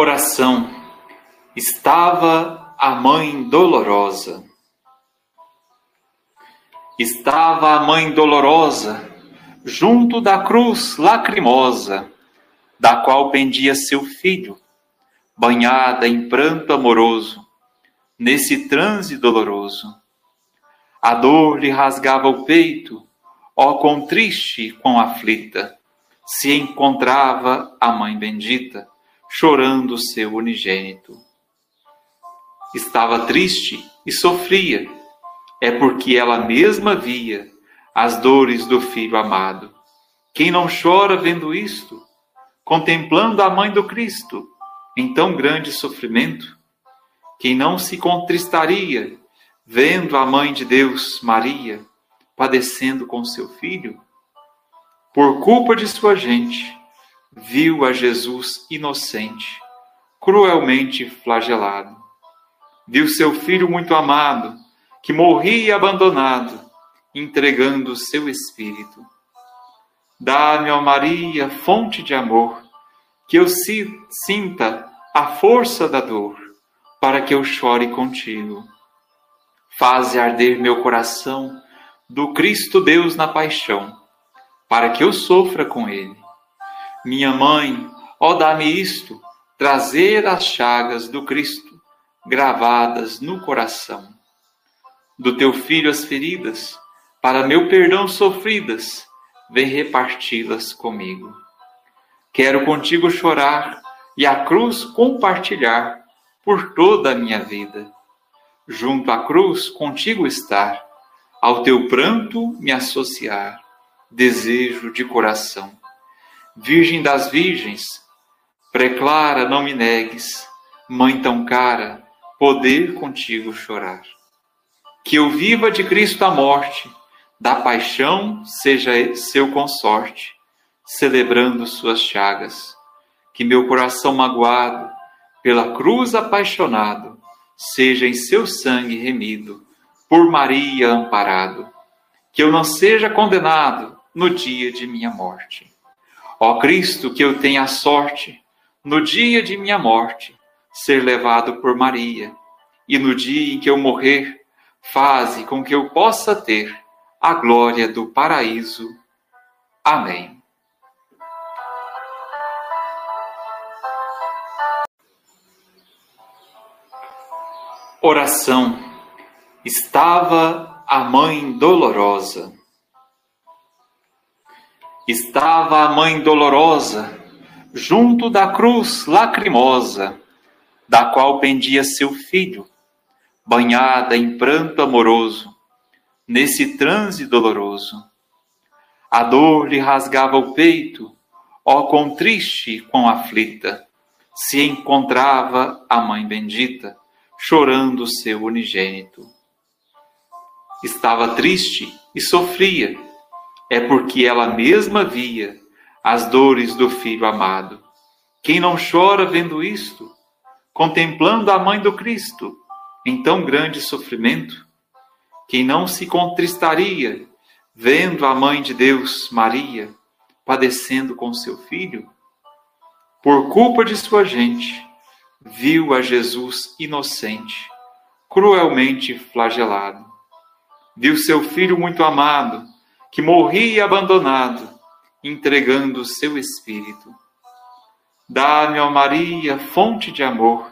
Oração. Estava a mãe dolorosa. Estava a mãe dolorosa junto da cruz lacrimosa, da qual pendia seu filho, banhada em pranto amoroso, nesse transe doloroso. A dor lhe rasgava o peito, ó quão triste, quão aflita, se encontrava a mãe bendita chorando seu unigênito. Estava triste e sofria, é porque ela mesma via as dores do filho amado. Quem não chora vendo isto, contemplando a mãe do Cristo em tão grande sofrimento? Quem não se contristaria vendo a mãe de Deus, Maria, padecendo com seu filho? Por culpa de sua gente, viu a Jesus inocente, cruelmente flagelado. Viu seu filho muito amado, que morria abandonado, entregando seu espírito. Dá-me, ó Maria, fonte de amor, que eu sinta a força da dor, para que eu chore contigo. Faze arder meu coração do Cristo Deus na paixão, para que eu sofra com ele minha mãe, ó dá-me isto, trazer as chagas do Cristo gravadas no coração. Do teu filho as feridas, para meu perdão sofridas, vem reparti-las comigo. Quero contigo chorar e a cruz compartilhar por toda a minha vida. Junto à cruz contigo estar, ao teu pranto me associar, desejo de coração. Virgem das Virgens, preclara, não me negues, Mãe tão cara, poder contigo chorar. Que eu viva de Cristo a morte, da paixão seja seu consorte, celebrando suas chagas. Que meu coração magoado, pela cruz apaixonado, seja em seu sangue remido, por Maria amparado. Que eu não seja condenado no dia de minha morte. Ó Cristo, que eu tenha sorte, no dia de minha morte, ser levado por Maria, e no dia em que eu morrer, faze com que eu possa ter a glória do paraíso. Amém. Oração. Estava a mãe dolorosa estava a mãe dolorosa, junto da cruz lacrimosa, da qual pendia seu filho, banhada em pranto amoroso, nesse transe doloroso. A dor lhe rasgava o peito, ó quão triste, quão aflita, se encontrava a mãe bendita, chorando seu unigênito. Estava triste e sofria, é porque ela mesma via as dores do filho amado. Quem não chora vendo isto, contemplando a mãe do Cristo em tão grande sofrimento? Quem não se contristaria vendo a mãe de Deus, Maria, padecendo com seu filho? Por culpa de sua gente, viu a Jesus inocente, cruelmente flagelado. Viu seu filho muito amado que morria abandonado, entregando o seu espírito. Dá-me, ó Maria, fonte de amor,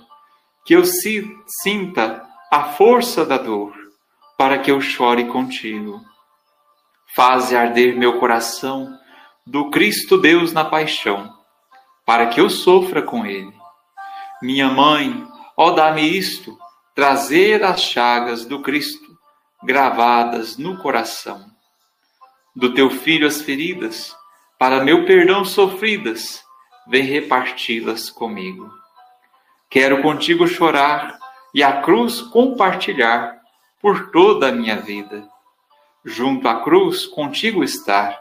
que eu sinta a força da dor, para que eu chore contigo. Faze arder meu coração do Cristo Deus na paixão, para que eu sofra com ele. Minha mãe, ó dá-me isto, trazer as chagas do Cristo gravadas no coração do teu filho as feridas, para meu perdão sofridas, vem reparti-las comigo. Quero contigo chorar e a cruz compartilhar por toda a minha vida. Junto à cruz contigo estar,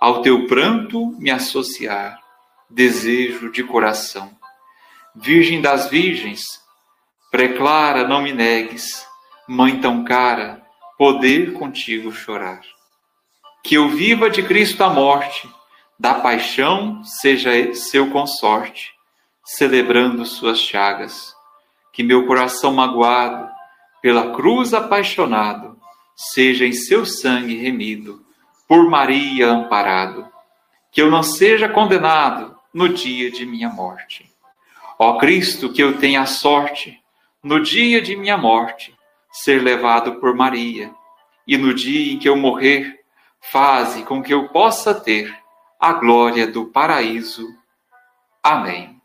ao teu pranto me associar, desejo de coração. Virgem das Virgens, preclara, não me negues, mãe tão cara, poder contigo chorar que eu viva de Cristo a morte, da paixão seja seu consorte, celebrando suas chagas. Que meu coração magoado, pela cruz apaixonado, seja em seu sangue remido, por Maria amparado. Que eu não seja condenado no dia de minha morte. Ó Cristo, que eu tenha a sorte, no dia de minha morte, ser levado por Maria, e no dia em que eu morrer, faze com que eu possa ter a glória do paraíso. Amém.